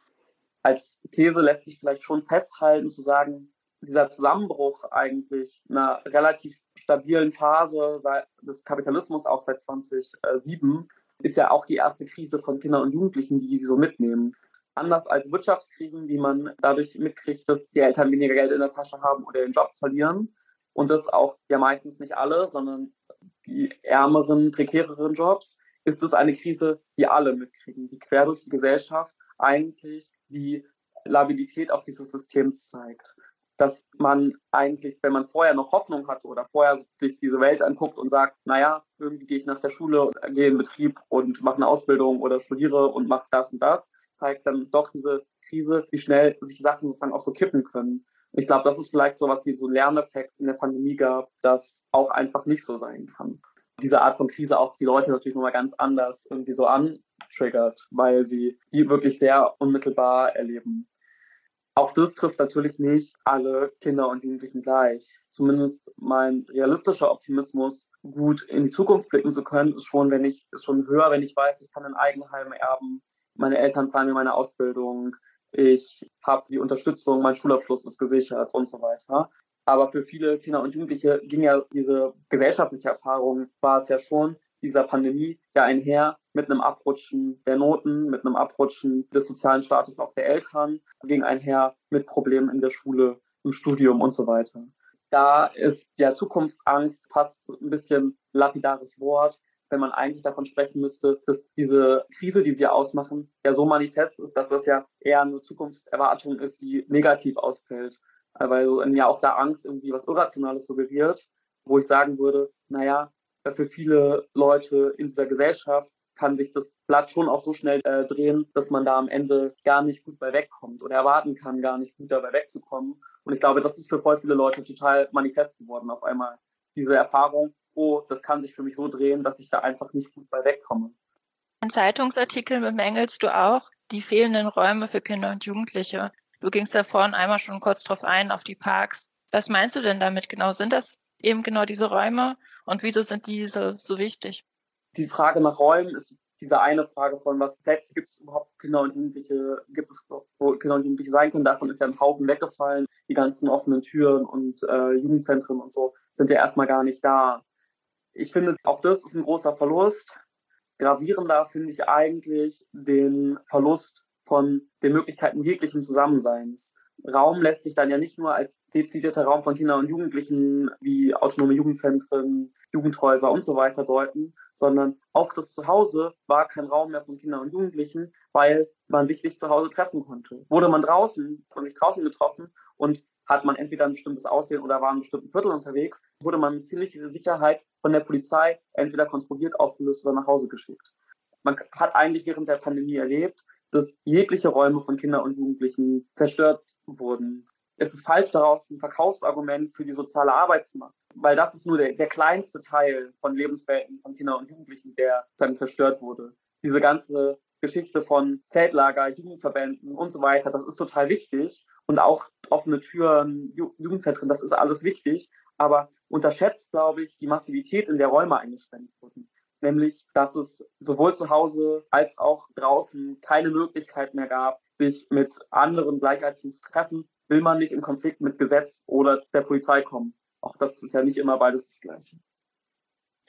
Als These lässt sich vielleicht schon festhalten, zu sagen, dieser Zusammenbruch eigentlich einer relativ stabilen Phase des Kapitalismus auch seit 2007 ist ja auch die erste Krise von Kindern und Jugendlichen, die die so mitnehmen. Anders als Wirtschaftskrisen, die man dadurch mitkriegt, dass die Eltern weniger Geld in der Tasche haben oder den Job verlieren. Und das auch ja meistens nicht alle, sondern die ärmeren, prekäreren Jobs, ist es eine Krise, die alle mitkriegen, die quer durch die Gesellschaft eigentlich die Labilität auch dieses Systems zeigt. Dass man eigentlich, wenn man vorher noch Hoffnung hat oder vorher sich diese Welt anguckt und sagt, naja, irgendwie gehe ich nach der Schule, gehe in Betrieb und mache eine Ausbildung oder studiere und mache das und das, zeigt dann doch diese Krise, wie schnell sich Sachen sozusagen auch so kippen können. Ich glaube, das ist vielleicht so was wie so ein Lerneffekt in der Pandemie gab, das auch einfach nicht so sein kann. Diese Art von Krise auch die Leute natürlich nochmal ganz anders irgendwie so antriggert, weil sie die wirklich sehr unmittelbar erleben. Auch das trifft natürlich nicht alle Kinder und Jugendlichen gleich. Zumindest mein realistischer Optimismus, gut in die Zukunft blicken zu können, ist schon, wenn ich, ist schon höher, wenn ich weiß, ich kann ein Eigenheim erben, meine Eltern zahlen mir meine Ausbildung, ich habe die Unterstützung, mein Schulabschluss ist gesichert und so weiter. Aber für viele Kinder und Jugendliche ging ja diese gesellschaftliche Erfahrung, war es ja schon dieser Pandemie ja einher mit einem Abrutschen der Noten, mit einem Abrutschen des sozialen Status auch der Eltern, ging einher mit Problemen in der Schule, im Studium und so weiter. Da ist ja Zukunftsangst fast ein bisschen lapidares Wort, wenn man eigentlich davon sprechen müsste, dass diese Krise, die sie ausmachen, ja so manifest ist, dass das ja eher eine Zukunftserwartung ist, die negativ ausfällt. Weil so ja auch da Angst irgendwie was Irrationales suggeriert, wo ich sagen würde, naja, für viele Leute in dieser Gesellschaft kann sich das Blatt schon auch so schnell äh, drehen, dass man da am Ende gar nicht gut bei wegkommt oder erwarten kann, gar nicht gut dabei wegzukommen. Und ich glaube, das ist für voll viele Leute total manifest geworden auf einmal. Diese Erfahrung, oh, das kann sich für mich so drehen, dass ich da einfach nicht gut bei wegkomme. In Zeitungsartikeln bemängelst du auch die fehlenden Räume für Kinder und Jugendliche. Du gingst da vorhin einmal schon kurz drauf ein, auf die Parks. Was meinst du denn damit genau? Sind das eben genau diese Räume und wieso sind diese so wichtig? Die Frage nach Räumen ist diese eine Frage von, was Plätze gibt es überhaupt Kinder und Jugendliche, gibt es, wo Kinder und Jugendliche sein können, davon ist ja ein Haufen weggefallen. Die ganzen offenen Türen und äh, Jugendzentren und so sind ja erstmal gar nicht da. Ich finde, auch das ist ein großer Verlust. Gravierender finde ich eigentlich den Verlust von den Möglichkeiten jeglichen Zusammenseins. Raum lässt sich dann ja nicht nur als dezidierter Raum von Kindern und Jugendlichen wie autonome Jugendzentren, Jugendhäuser und so weiter deuten, sondern auch das Zuhause war kein Raum mehr von Kindern und Jugendlichen, weil man sich nicht zu Hause treffen konnte. Wurde man draußen, hat man sich draußen getroffen und hat man entweder ein bestimmtes Aussehen oder war in bestimmten Viertel unterwegs, wurde man mit ziemlicher Sicherheit von der Polizei entweder kontrolliert, aufgelöst oder nach Hause geschickt. Man hat eigentlich während der Pandemie erlebt, dass jegliche Räume von Kindern und Jugendlichen zerstört wurden. Es ist falsch darauf, ein Verkaufsargument für die soziale Arbeit zu machen, weil das ist nur der, der kleinste Teil von Lebenswelten von Kindern und Jugendlichen, der dann zerstört wurde. Diese ganze Geschichte von Zeltlager, Jugendverbänden und so weiter, das ist total wichtig. Und auch offene Türen, Jugendzentren, das ist alles wichtig. Aber unterschätzt, glaube ich, die Massivität, in der Räume eingeschränkt wurden nämlich dass es sowohl zu Hause als auch draußen keine Möglichkeit mehr gab, sich mit anderen Gleichaltrigen zu treffen, will man nicht in Konflikt mit Gesetz oder der Polizei kommen. Auch das ist ja nicht immer beides das Gleiche.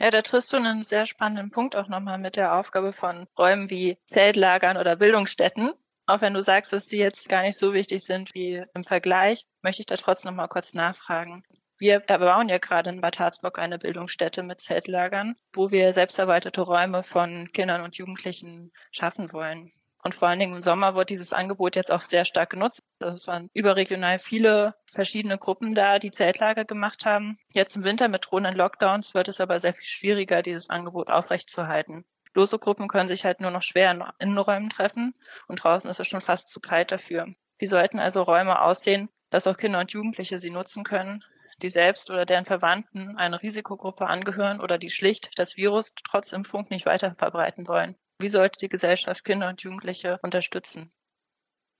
Ja, da triffst du einen sehr spannenden Punkt auch nochmal mit der Aufgabe von Räumen wie Zeltlagern oder Bildungsstätten. Auch wenn du sagst, dass die jetzt gar nicht so wichtig sind wie im Vergleich, möchte ich da trotzdem noch mal kurz nachfragen. Wir erbauen ja gerade in Bad Harzburg eine Bildungsstätte mit Zeltlagern, wo wir selbsterweiterte Räume von Kindern und Jugendlichen schaffen wollen. Und vor allen Dingen im Sommer wird dieses Angebot jetzt auch sehr stark genutzt. Es waren überregional viele verschiedene Gruppen da, die Zeltlager gemacht haben. Jetzt im Winter mit drohenden Lockdowns wird es aber sehr viel schwieriger, dieses Angebot aufrechtzuerhalten. Lose Gruppen können sich halt nur noch schwer in Innenräumen treffen und draußen ist es schon fast zu kalt dafür. Wie sollten also Räume aussehen, dass auch Kinder und Jugendliche sie nutzen können, die selbst oder deren Verwandten einer Risikogruppe angehören oder die schlicht das Virus trotz Impfung nicht weiter verbreiten wollen. Wie sollte die Gesellschaft Kinder und Jugendliche unterstützen?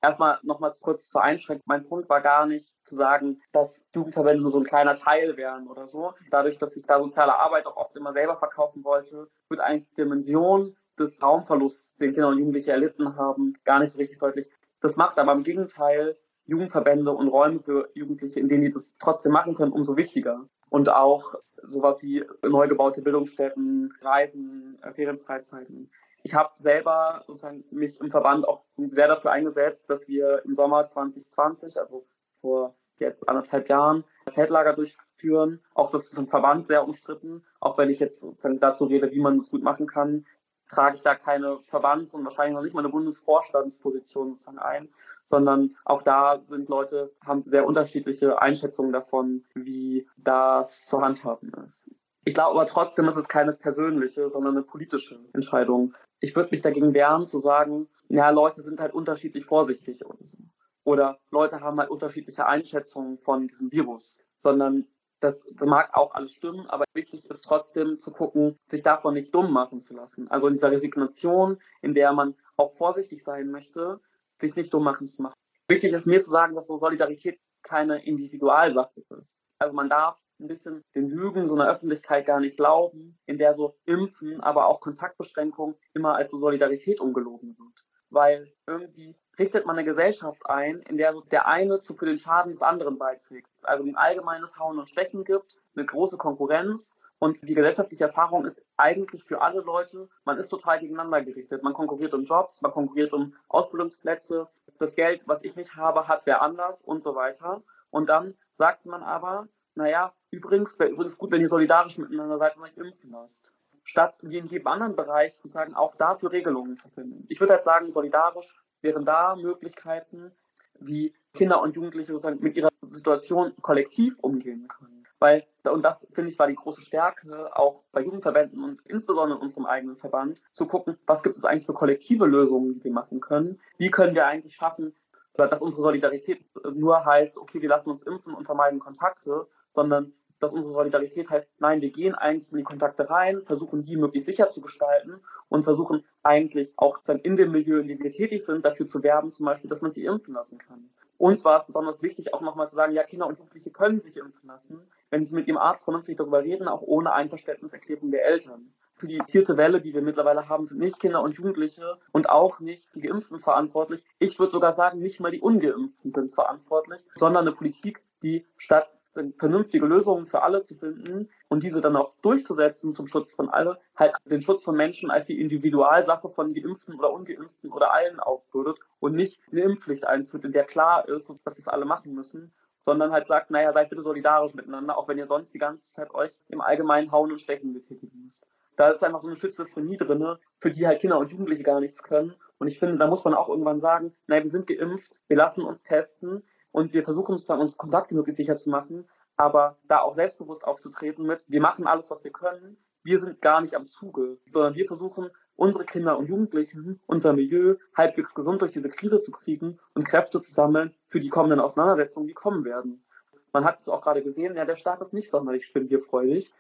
Erstmal nochmal kurz zur Einschränkung. Mein Punkt war gar nicht zu sagen, dass Jugendverbände nur so ein kleiner Teil wären oder so. Dadurch, dass ich da soziale Arbeit auch oft immer selber verkaufen wollte, wird eigentlich die Dimension des Raumverlusts, den Kinder und Jugendliche erlitten haben, gar nicht so richtig deutlich. Das macht aber im Gegenteil Jugendverbände und Räume für Jugendliche, in denen die das trotzdem machen können, umso wichtiger. Und auch sowas wie neu gebaute Bildungsstätten, Reisen, Ferienfreizeiten. Ich habe selber sozusagen mich im Verband auch sehr dafür eingesetzt, dass wir im Sommer 2020, also vor jetzt anderthalb Jahren, Zeltlager durchführen. Auch das ist im Verband sehr umstritten, auch wenn ich jetzt dazu rede, wie man das gut machen kann trage ich da keine Verbands- und wahrscheinlich noch nicht mal eine Bundesvorstandsposition sozusagen ein, sondern auch da sind Leute, haben sehr unterschiedliche Einschätzungen davon, wie das zu handhaben ist. Ich glaube aber trotzdem ist es keine persönliche, sondern eine politische Entscheidung. Ich würde mich dagegen wehren zu sagen, ja, Leute sind halt unterschiedlich vorsichtig oder so. Oder Leute haben halt unterschiedliche Einschätzungen von diesem Virus, sondern das, das mag auch alles stimmen, aber wichtig ist trotzdem zu gucken, sich davon nicht dumm machen zu lassen. Also in dieser Resignation, in der man auch vorsichtig sein möchte, sich nicht dumm machen zu machen. Wichtig ist mir zu sagen, dass so Solidarität keine Individualsache ist. Also man darf ein bisschen den Lügen so einer Öffentlichkeit gar nicht glauben, in der so Impfen, aber auch Kontaktbeschränkungen immer als so Solidarität umgelogen wird. Weil irgendwie richtet man eine Gesellschaft ein, in der so der eine zu für den Schaden des anderen beiträgt. Also ein allgemeines Hauen und Stechen gibt, eine große Konkurrenz und die gesellschaftliche Erfahrung ist eigentlich für alle Leute, man ist total gegeneinander gerichtet. Man konkurriert um Jobs, man konkurriert um Ausbildungsplätze, das Geld, was ich nicht habe, hat wer anders und so weiter. Und dann sagt man aber, naja, übrigens, wäre übrigens gut, wenn ihr solidarisch miteinander seid und euch impfen lasst. statt wie in jedem anderen Bereich sozusagen auch dafür Regelungen zu finden. Ich würde halt sagen, solidarisch wären da Möglichkeiten, wie Kinder und Jugendliche sozusagen mit ihrer Situation kollektiv umgehen können. Weil, und das finde ich war die große Stärke auch bei Jugendverbänden und insbesondere in unserem eigenen Verband, zu gucken, was gibt es eigentlich für kollektive Lösungen, die wir machen können? Wie können wir eigentlich schaffen, dass unsere Solidarität nur heißt, okay, wir lassen uns impfen und vermeiden Kontakte, sondern dass unsere Solidarität heißt, nein, wir gehen eigentlich in die Kontakte rein, versuchen die möglichst sicher zu gestalten und versuchen eigentlich auch in dem Milieu, in dem wir tätig sind, dafür zu werben, zum Beispiel, dass man sich impfen lassen kann. Uns war es besonders wichtig, auch nochmal zu sagen, ja, Kinder und Jugendliche können sich impfen lassen, wenn sie mit ihrem Arzt vernünftig darüber reden, auch ohne Einverständniserklärung der Eltern. Für die vierte Welle, die wir mittlerweile haben, sind nicht Kinder und Jugendliche und auch nicht die Geimpften verantwortlich. Ich würde sogar sagen, nicht mal die Ungeimpften sind verantwortlich, sondern eine Politik, die statt vernünftige Lösungen für alle zu finden und diese dann auch durchzusetzen zum Schutz von alle, halt den Schutz von Menschen als die Individualsache von Geimpften oder Ungeimpften oder allen aufbürdet und nicht eine Impfpflicht einführt, in der klar ist, dass das alle machen müssen, sondern halt sagt, naja, seid bitte solidarisch miteinander, auch wenn ihr sonst die ganze Zeit euch im Allgemeinen hauen und stechen betätigen müsst. Da ist einfach so eine Schizophrenie drin, für die halt Kinder und Jugendliche gar nichts können. Und ich finde, da muss man auch irgendwann sagen, naja, wir sind geimpft, wir lassen uns testen, und wir versuchen sozusagen unsere Kontakte möglichst sicher zu machen, aber da auch selbstbewusst aufzutreten mit, wir machen alles, was wir können, wir sind gar nicht am Zuge, sondern wir versuchen, unsere Kinder und Jugendlichen, unser Milieu halbwegs gesund durch diese Krise zu kriegen und Kräfte zu sammeln für die kommenden Auseinandersetzungen, die kommen werden. Man hat es auch gerade gesehen, ja, der Staat ist nicht sonderlich spendierfreudig.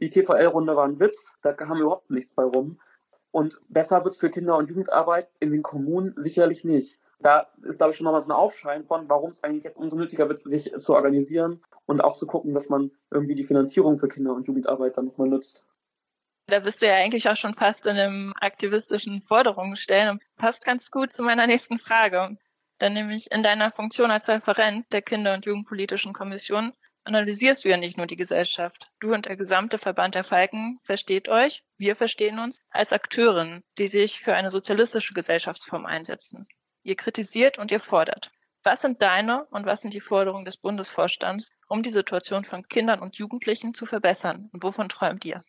Die TVL-Runde war ein Witz, da wir überhaupt nichts bei rum. Und besser wird es für Kinder- und Jugendarbeit in den Kommunen sicherlich nicht da ist, glaube ich, schon nochmal so ein Aufschein von, warum es eigentlich jetzt umso nötiger wird, sich zu organisieren und auch zu gucken, dass man irgendwie die Finanzierung für Kinder- und Jugendarbeit dann nochmal nutzt. Da bist du ja eigentlich auch schon fast in einem aktivistischen Forderungen stellen und passt ganz gut zu meiner nächsten Frage. Dann nämlich in deiner Funktion als Referent der Kinder- und Jugendpolitischen Kommission analysierst du ja nicht nur die Gesellschaft. Du und der gesamte Verband der Falken versteht euch, wir verstehen uns, als Akteurin, die sich für eine sozialistische Gesellschaftsform einsetzen. Ihr kritisiert und ihr fordert. Was sind deine und was sind die Forderungen des Bundesvorstands, um die Situation von Kindern und Jugendlichen zu verbessern? Und wovon träumt ihr?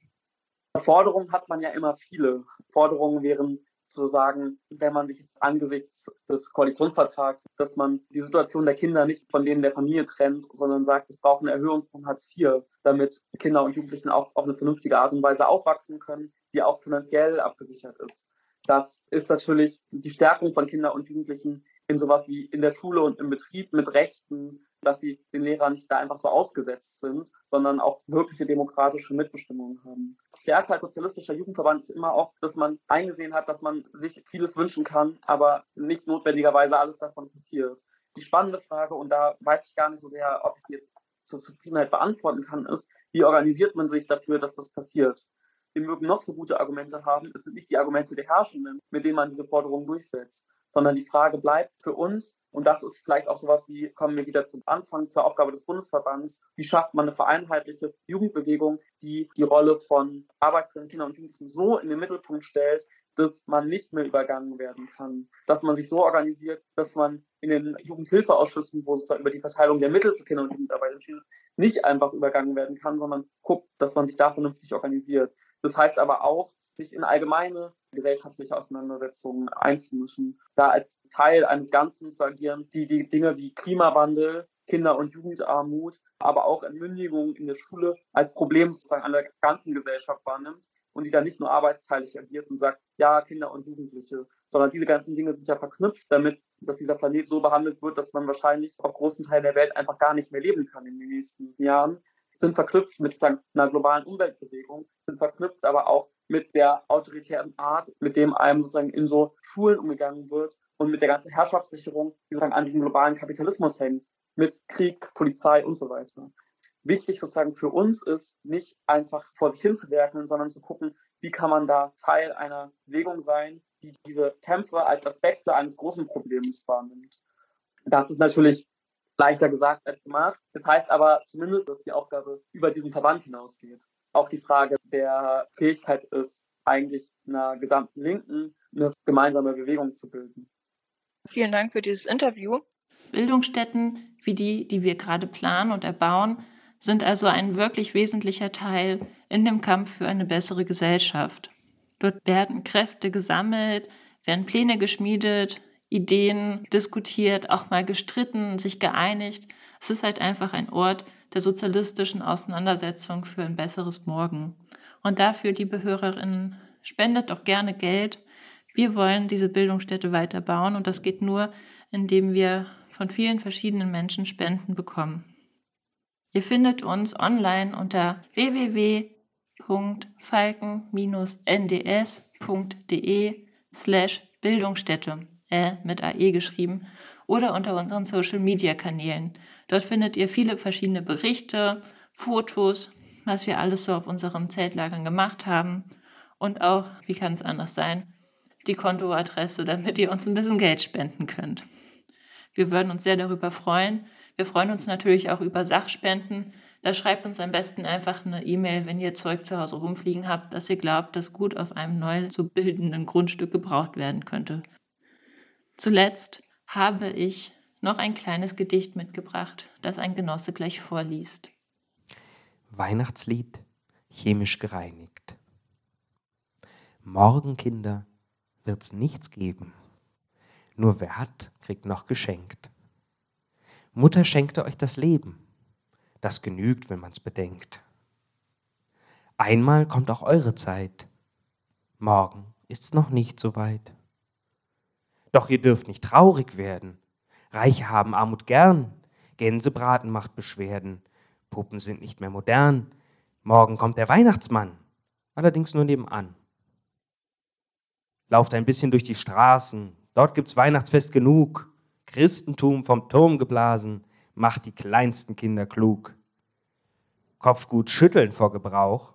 Forderungen hat man ja immer viele. Forderungen wären zu sagen, wenn man sich jetzt angesichts des Koalitionsvertrags, dass man die Situation der Kinder nicht von denen der Familie trennt, sondern sagt, es braucht eine Erhöhung von Hartz IV, damit Kinder und Jugendlichen auch auf eine vernünftige Art und Weise aufwachsen können, die auch finanziell abgesichert ist. Das ist natürlich die Stärkung von Kindern und Jugendlichen in sowas wie in der Schule und im Betrieb mit Rechten, dass sie den Lehrern nicht da einfach so ausgesetzt sind, sondern auch wirkliche demokratische Mitbestimmung haben. Stärker als sozialistischer Jugendverband ist immer auch, dass man eingesehen hat, dass man sich vieles wünschen kann, aber nicht notwendigerweise alles davon passiert. Die spannende Frage, und da weiß ich gar nicht so sehr, ob ich jetzt zur Zufriedenheit beantworten kann, ist, wie organisiert man sich dafür, dass das passiert? Wir mögen noch so gute Argumente haben, es sind nicht die Argumente der Herrschenden, mit denen man diese Forderungen durchsetzt, sondern die Frage bleibt für uns, und das ist vielleicht auch sowas wie, kommen wir wieder zum Anfang, zur Aufgabe des Bundesverbands, wie schafft man eine vereinheitliche Jugendbewegung, die die Rolle von Arbeiterinnen, Kindern und Jugendlichen so in den Mittelpunkt stellt, dass man nicht mehr übergangen werden kann. Dass man sich so organisiert, dass man in den Jugendhilfeausschüssen, wo sozusagen über die Verteilung der Mittel für Kinder- und Jugendarbeit entschieden nicht einfach übergangen werden kann, sondern guckt, dass man sich da vernünftig organisiert. Das heißt aber auch, sich in allgemeine gesellschaftliche Auseinandersetzungen einzumischen, da als Teil eines Ganzen zu agieren, die die Dinge wie Klimawandel, Kinder- und Jugendarmut, aber auch Entmündigung in der Schule als Problem sozusagen an der ganzen Gesellschaft wahrnimmt und die dann nicht nur arbeitsteilig agiert und sagt, ja, Kinder und Jugendliche, sondern diese ganzen Dinge sind ja verknüpft damit, dass dieser Planet so behandelt wird, dass man wahrscheinlich auf großen Teilen der Welt einfach gar nicht mehr leben kann in den nächsten Jahren sind verknüpft mit einer globalen Umweltbewegung, sind verknüpft aber auch mit der autoritären Art, mit dem einem sozusagen in so Schulen umgegangen wird und mit der ganzen Herrschaftssicherung, die sozusagen an diesem globalen Kapitalismus hängt, mit Krieg, Polizei und so weiter. Wichtig sozusagen für uns ist, nicht einfach vor sich hinzuwerken, sondern zu gucken, wie kann man da Teil einer Bewegung sein, die diese Kämpfe als Aspekte eines großen Problems wahrnimmt. Das ist natürlich leichter gesagt als gemacht. Das heißt aber zumindest, dass die Aufgabe über diesen Verband hinausgeht. Auch die Frage der Fähigkeit ist, eigentlich einer gesamten Linken eine gemeinsame Bewegung zu bilden. Vielen Dank für dieses Interview. Bildungsstätten wie die, die wir gerade planen und erbauen, sind also ein wirklich wesentlicher Teil in dem Kampf für eine bessere Gesellschaft. Dort werden Kräfte gesammelt, werden Pläne geschmiedet, Ideen diskutiert, auch mal gestritten, sich geeinigt. Es ist halt einfach ein Ort der sozialistischen Auseinandersetzung für ein besseres Morgen. Und dafür, liebe Hörerinnen, spendet doch gerne Geld. Wir wollen diese Bildungsstätte weiterbauen und das geht nur, indem wir von vielen verschiedenen Menschen Spenden bekommen. Ihr findet uns online unter www.falken-nds.de slash Bildungsstätte, äh, mit AE geschrieben, oder unter unseren Social-Media-Kanälen. Dort findet ihr viele verschiedene Berichte, Fotos, was wir alles so auf unseren Zeltlagern gemacht haben und auch, wie kann es anders sein, die Kontoadresse, damit ihr uns ein bisschen Geld spenden könnt. Wir würden uns sehr darüber freuen. Wir freuen uns natürlich auch über Sachspenden. Da schreibt uns am besten einfach eine E-Mail, wenn ihr Zeug zu Hause rumfliegen habt, dass ihr glaubt, dass gut auf einem neu zu bildenden Grundstück gebraucht werden könnte. Zuletzt habe ich noch ein kleines Gedicht mitgebracht, das ein Genosse gleich vorliest. Weihnachtslied chemisch gereinigt. Morgen, Kinder, wird's nichts geben. Nur wer hat, kriegt noch geschenkt. Mutter schenkte euch das Leben. Das genügt, wenn man's bedenkt. Einmal kommt auch eure Zeit. Morgen ist's noch nicht so weit. Doch ihr dürft nicht traurig werden. Reiche haben Armut gern. Gänsebraten macht Beschwerden. Puppen sind nicht mehr modern. Morgen kommt der Weihnachtsmann. Allerdings nur nebenan. Lauft ein bisschen durch die Straßen. Dort gibt's Weihnachtsfest genug. Christentum vom Turm geblasen, macht die kleinsten Kinder klug. Kopfgut schütteln vor Gebrauch.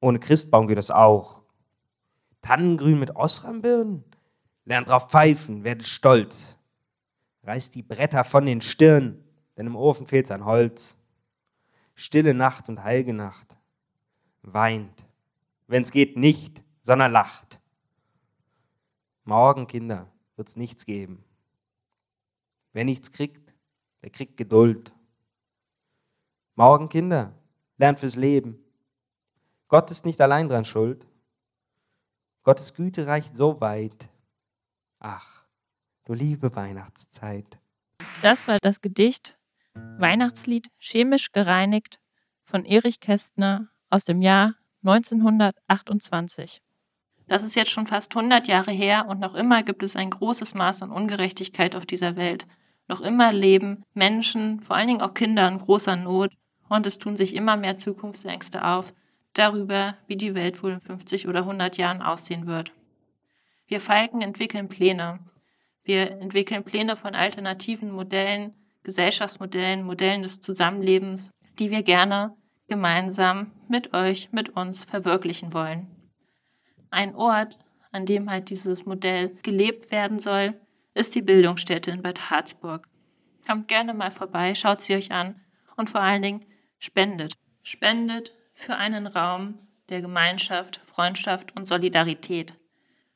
Ohne Christbaum geht es auch. Tannengrün mit Osrambirnen? Lernt drauf pfeifen, werdet stolz. Reißt die Bretter von den Stirn, denn im Ofen fehlt's an Holz. Stille Nacht und heilige Nacht. Weint, wenn's geht nicht, sondern lacht. Morgen, Kinder, wird's nichts geben. Wer nichts kriegt, der kriegt Geduld. Morgen, Kinder, lernt fürs Leben. Gott ist nicht allein dran schuld. Gottes Güte reicht so weit. Ach, du liebe Weihnachtszeit. Das war das Gedicht Weihnachtslied chemisch gereinigt von Erich Kästner aus dem Jahr 1928. Das ist jetzt schon fast 100 Jahre her und noch immer gibt es ein großes Maß an Ungerechtigkeit auf dieser Welt. Noch immer leben Menschen, vor allen Dingen auch Kinder, in großer Not und es tun sich immer mehr Zukunftsängste auf darüber, wie die Welt wohl in 50 oder 100 Jahren aussehen wird. Wir Falken entwickeln Pläne. Wir entwickeln Pläne von alternativen Modellen, Gesellschaftsmodellen, Modellen des Zusammenlebens, die wir gerne gemeinsam mit euch, mit uns verwirklichen wollen. Ein Ort, an dem halt dieses Modell gelebt werden soll, ist die Bildungsstätte in Bad Harzburg. Kommt gerne mal vorbei, schaut sie euch an und vor allen Dingen spendet. Spendet für einen Raum der Gemeinschaft, Freundschaft und Solidarität.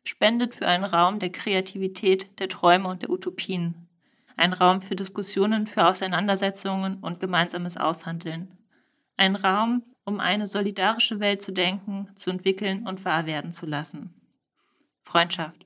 Spendet für einen Raum der Kreativität, der Träume und der Utopien. Ein Raum für Diskussionen, für Auseinandersetzungen und gemeinsames Aushandeln. Ein Raum, um eine solidarische Welt zu denken, zu entwickeln und wahr werden zu lassen. Freundschaft.